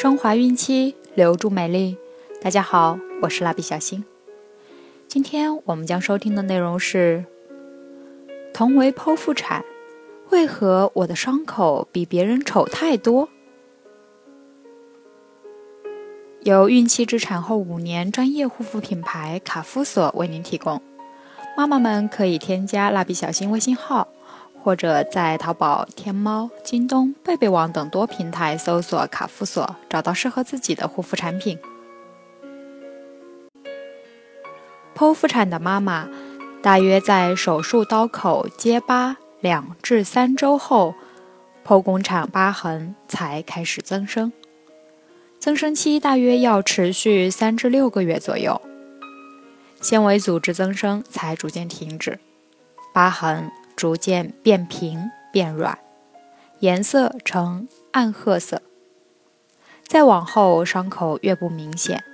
升华孕期，留住美丽。大家好，我是蜡笔小新。今天我们将收听的内容是：同为剖腹产，为何我的伤口比别人丑太多？由孕期至产后五年专业护肤品牌卡夫索为您提供。妈妈们可以添加蜡笔小新微信号。或者在淘宝、天猫、京东、贝贝网等多平台搜索“卡夫索”，找到适合自己的护肤产品。剖腹产的妈妈，大约在手术刀口结疤两至三周后，剖宫产疤痕才开始增生，增生期大约要持续三至六个月左右，纤维组织增生才逐渐停止，疤痕。逐渐变平变软，颜色呈暗褐色。再往后，伤口越不明显，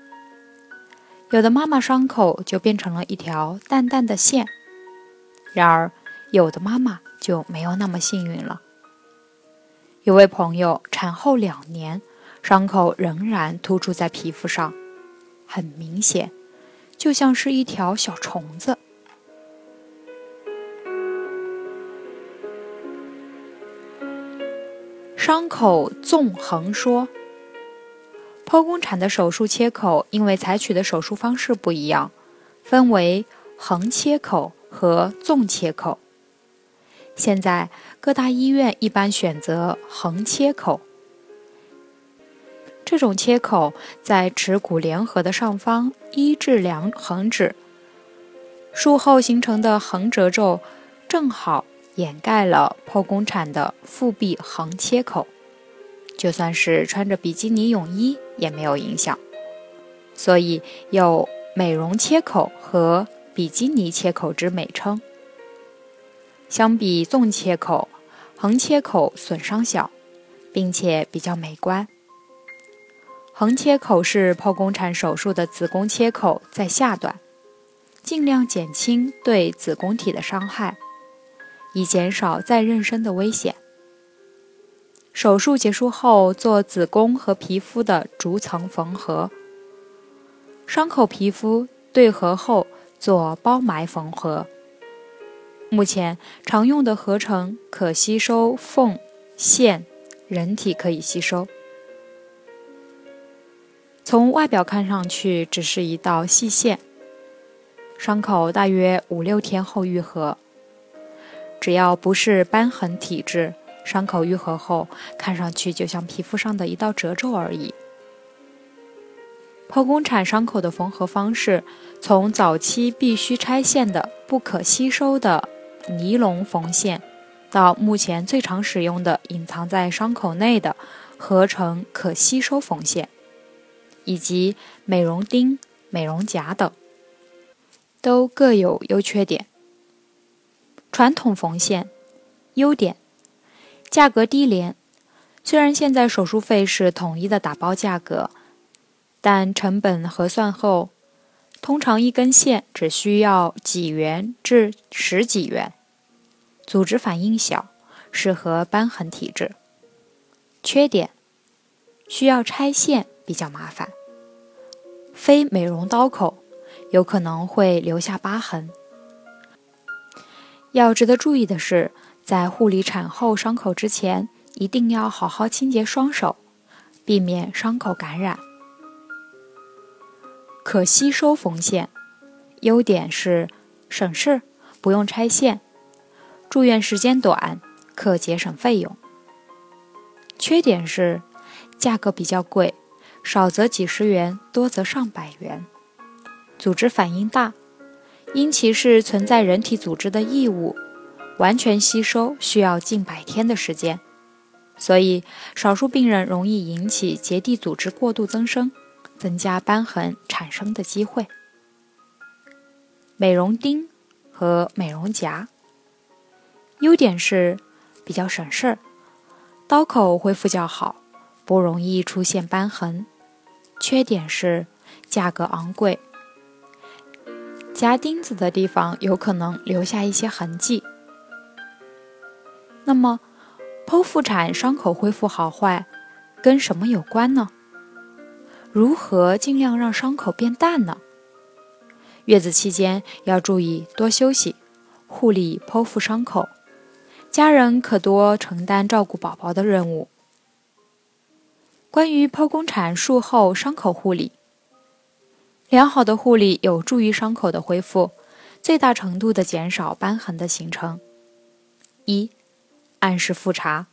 有的妈妈伤口就变成了一条淡淡的线。然而，有的妈妈就没有那么幸运了。有位朋友产后两年，伤口仍然突出在皮肤上，很明显，就像是一条小虫子。伤口纵横说，剖宫产的手术切口因为采取的手术方式不一样，分为横切口和纵切口。现在各大医院一般选择横切口，这种切口在耻骨联合的上方一至两横指，术后形成的横褶皱正好。掩盖了剖宫产的腹壁横切口，就算是穿着比基尼泳衣也没有影响，所以有美容切口和比基尼切口之美称。相比纵切口，横切口损伤小，并且比较美观。横切口是剖宫产手术的子宫切口在下段，尽量减轻对子宫体的伤害。以减少再妊娠的危险。手术结束后做子宫和皮肤的逐层缝合，伤口皮肤对合后做包埋缝合。目前常用的合成可吸收缝线，人体可以吸收。从外表看上去只是一道细线，伤口大约五六天后愈合。只要不是瘢痕体质，伤口愈合后看上去就像皮肤上的一道褶皱而已。剖宫产伤口的缝合方式，从早期必须拆线的不可吸收的尼龙缝线，到目前最常使用的隐藏在伤口内的合成可吸收缝线，以及美容钉、美容夹等，都各有优缺点。传统缝线，优点，价格低廉。虽然现在手术费是统一的打包价格，但成本核算后，通常一根线只需要几元至十几元。组织反应小，适合瘢痕体质。缺点，需要拆线比较麻烦，非美容刀口，有可能会留下疤痕。要值得注意的是，在护理产后伤口之前，一定要好好清洁双手，避免伤口感染。可吸收缝线，优点是省事，不用拆线，住院时间短，可节省费用。缺点是价格比较贵，少则几十元，多则上百元，组织反应大。因其是存在人体组织的异物，完全吸收需要近百天的时间，所以少数病人容易引起结缔组织过度增生，增加瘢痕产生的机会。美容钉和美容夹，优点是比较省事儿，刀口恢复较好，不容易出现瘢痕；缺点是价格昂贵。夹钉子的地方有可能留下一些痕迹。那么，剖腹产伤口恢复好坏跟什么有关呢？如何尽量让伤口变淡呢？月子期间要注意多休息，护理剖腹伤口，家人可多承担照顾宝宝的任务。关于剖宫产术后伤口护理，良好的护理有助于伤口的恢复，最大程度的减少瘢痕的形成。一、按时复查，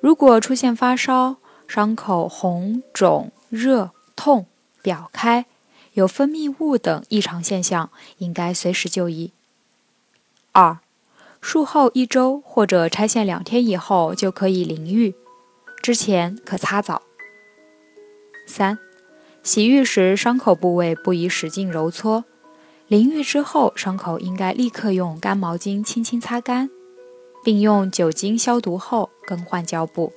如果出现发烧、伤口红肿、热痛、表开。有分泌物等异常现象，应该随时就医。二，术后一周或者拆线两天以后就可以淋浴，之前可擦澡。三，洗浴时伤口部位不宜使劲揉搓，淋浴之后伤口应该立刻用干毛巾轻轻擦干，并用酒精消毒后更换胶布，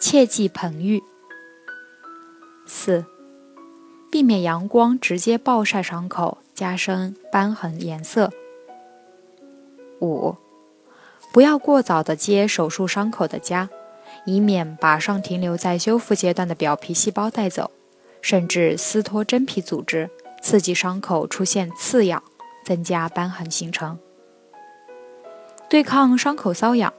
切忌盆浴。四。避免阳光直接暴晒伤口，加深瘢痕颜色。五，不要过早的接手术伤口的痂，以免把尚停留在修复阶段的表皮细胞带走，甚至撕脱真皮组织，刺激伤口出现刺痒，增加瘢痕形成。对抗伤口瘙痒，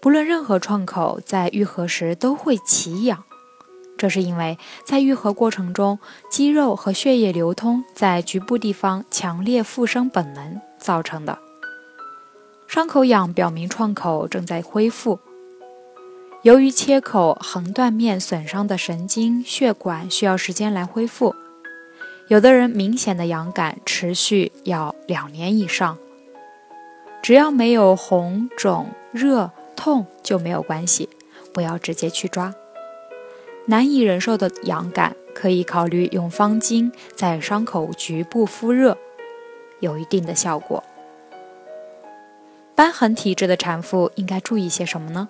不论任何创口，在愈合时都会起痒。这是因为在愈合过程中，肌肉和血液流通在局部地方强烈复生本能造成的。伤口痒表明创口正在恢复。由于切口横断面损伤的神经血管需要时间来恢复，有的人明显的痒感持续要两年以上。只要没有红肿热痛就没有关系，不要直接去抓。难以忍受的痒感，可以考虑用方巾在伤口局部敷热，有一定的效果。瘢痕体质的产妇应该注意些什么呢？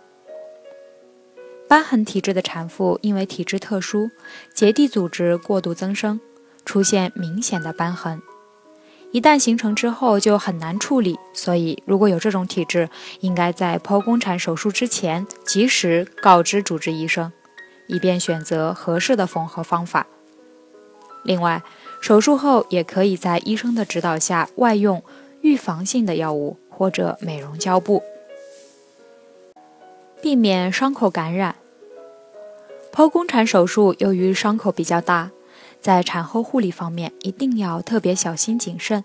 瘢痕体质的产妇因为体质特殊，结缔组织过度增生，出现明显的瘢痕，一旦形成之后就很难处理，所以如果有这种体质，应该在剖宫产手术之前及时告知主治医生。以便选择合适的缝合方法。另外，手术后也可以在医生的指导下外用预防性的药物或者美容胶布，避免伤口感染。剖宫产手术由于伤口比较大，在产后护理方面一定要特别小心谨慎，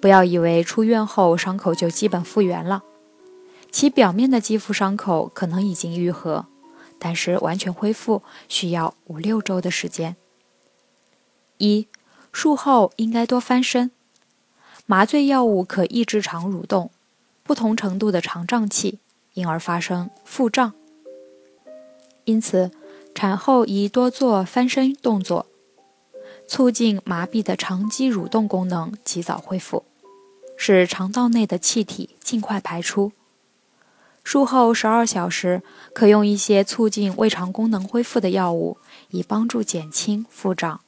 不要以为出院后伤口就基本复原了，其表面的肌肤伤口可能已经愈合。但是完全恢复需要五六周的时间。一，术后应该多翻身，麻醉药物可抑制肠蠕动，不同程度的肠胀气，因而发生腹胀。因此，产后宜多做翻身动作，促进麻痹的肠肌蠕动功能及早恢复，使肠道内的气体尽快排出。术后十二小时，可用一些促进胃肠功能恢复的药物，以帮助减轻腹胀。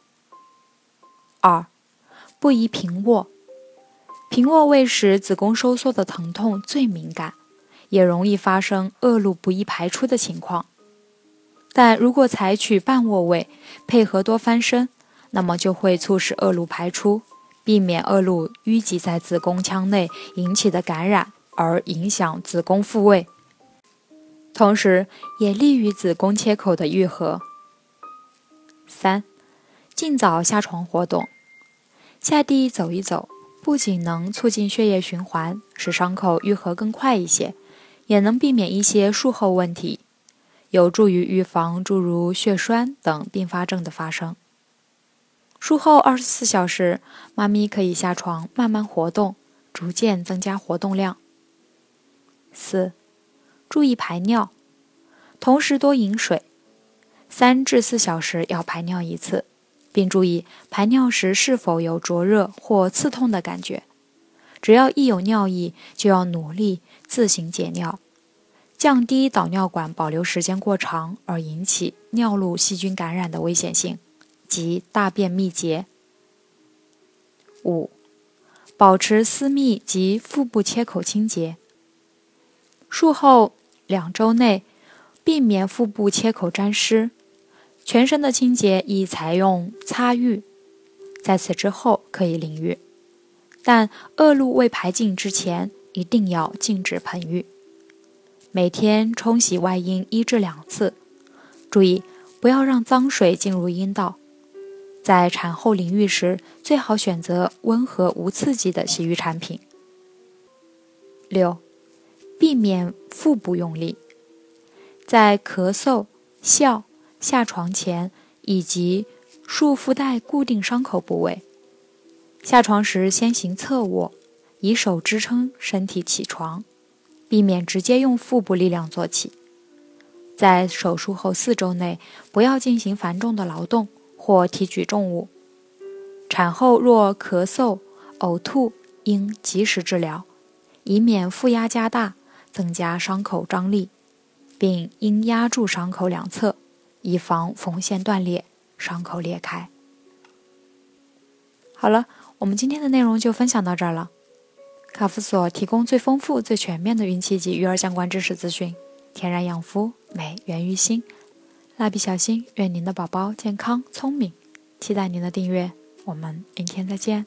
二，不宜平卧。平卧位时，子宫收缩的疼痛最敏感，也容易发生恶露不易排出的情况。但如果采取半卧位，配合多翻身，那么就会促使恶露排出，避免恶露淤积在子宫腔内引起的感染。而影响子宫复位，同时也利于子宫切口的愈合。三，尽早下床活动，下地走一走，不仅能促进血液循环，使伤口愈合更快一些，也能避免一些术后问题，有助于预防诸如血栓等并发症的发生。术后二十四小时，妈咪可以下床慢慢活动，逐渐增加活动量。四，注意排尿，同时多饮水，三至四小时要排尿一次，并注意排尿时是否有灼热或刺痛的感觉。只要一有尿意，就要努力自行解尿，降低导尿管保留时间过长而引起尿路细菌感染的危险性及大便秘结。五，保持私密及腹部切口清洁。术后两周内，避免腹部切口沾湿，全身的清洁宜采用擦浴，在此之后可以淋浴，但恶露未排尽之前一定要禁止盆浴。每天冲洗外阴一至两次，注意不要让脏水进入阴道。在产后淋浴时，最好选择温和无刺激的洗浴产品。六，避免腹部用力，在咳嗽、笑、下床前以及束缚带固定伤口部位，下床时先行侧卧，以手支撑身体起床，避免直接用腹部力量做起。在手术后四周内，不要进行繁重的劳动。或提举重物，产后若咳嗽、呕吐，应及时治疗，以免负压加大，增加伤口张力，并应压住伤口两侧，以防缝线断裂、伤口裂开。好了，我们今天的内容就分享到这儿了。卡夫所提供最丰富、最全面的孕期及育儿相关知识资讯，天然养肤，美源于心。蜡笔小新，愿您的宝宝健康聪明，期待您的订阅，我们明天再见。